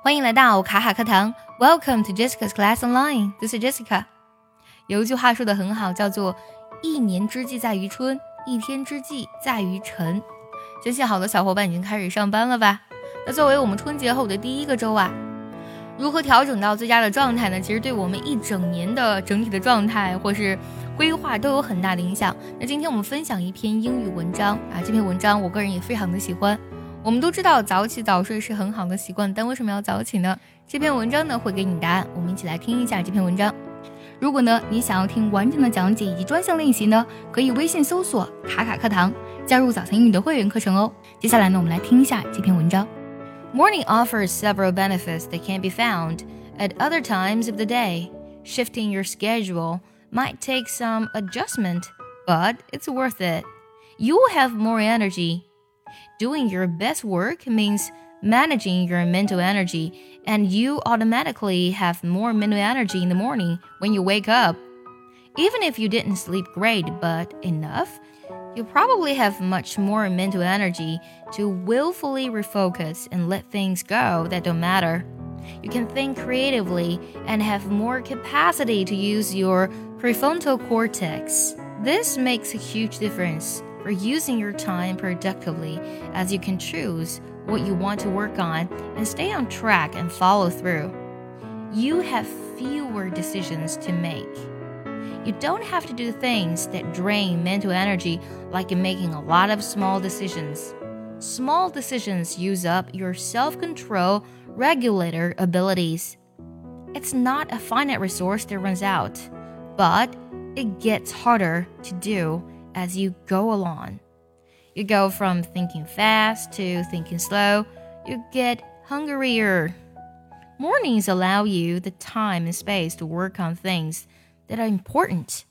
欢迎来到卡卡课堂，Welcome to Jessica's Class Online. This is Jessica. 有一句话说的很好，叫做“一年之计在于春，一天之计在于晨”。相信好多小伙伴已经开始上班了吧？那作为我们春节后的第一个周啊，如何调整到最佳的状态呢？其实对我们一整年的整体的状态或是规划都有很大的影响。那今天我们分享一篇英语文章啊，这篇文章我个人也非常的喜欢。我们都知道早起早睡是很好的习惯，但为什么要早起呢？这篇文章呢会给你答案。我们一起来听一下这篇文章。如果呢你想要听完整的讲解以及专项练习呢，可以微信搜索“卡卡课堂”，加入早餐英语的会员课程哦。接下来呢，我们来听一下这篇文章。Morning offers several benefits that can be found at other times of the day. Shifting your schedule might take some adjustment, but it's worth it. You'll have more energy Doing your best work means managing your mental energy, and you automatically have more mental energy in the morning when you wake up. Even if you didn't sleep great but enough, you probably have much more mental energy to willfully refocus and let things go that don't matter. You can think creatively and have more capacity to use your prefrontal cortex. This makes a huge difference for using your time productively as you can choose what you want to work on and stay on track and follow through. You have fewer decisions to make. You don't have to do things that drain mental energy like making a lot of small decisions. Small decisions use up your self control regulator abilities. It's not a finite resource that runs out, but it gets harder to do as you go along. You go from thinking fast to thinking slow. You get hungrier. Mornings allow you the time and space to work on things that are important.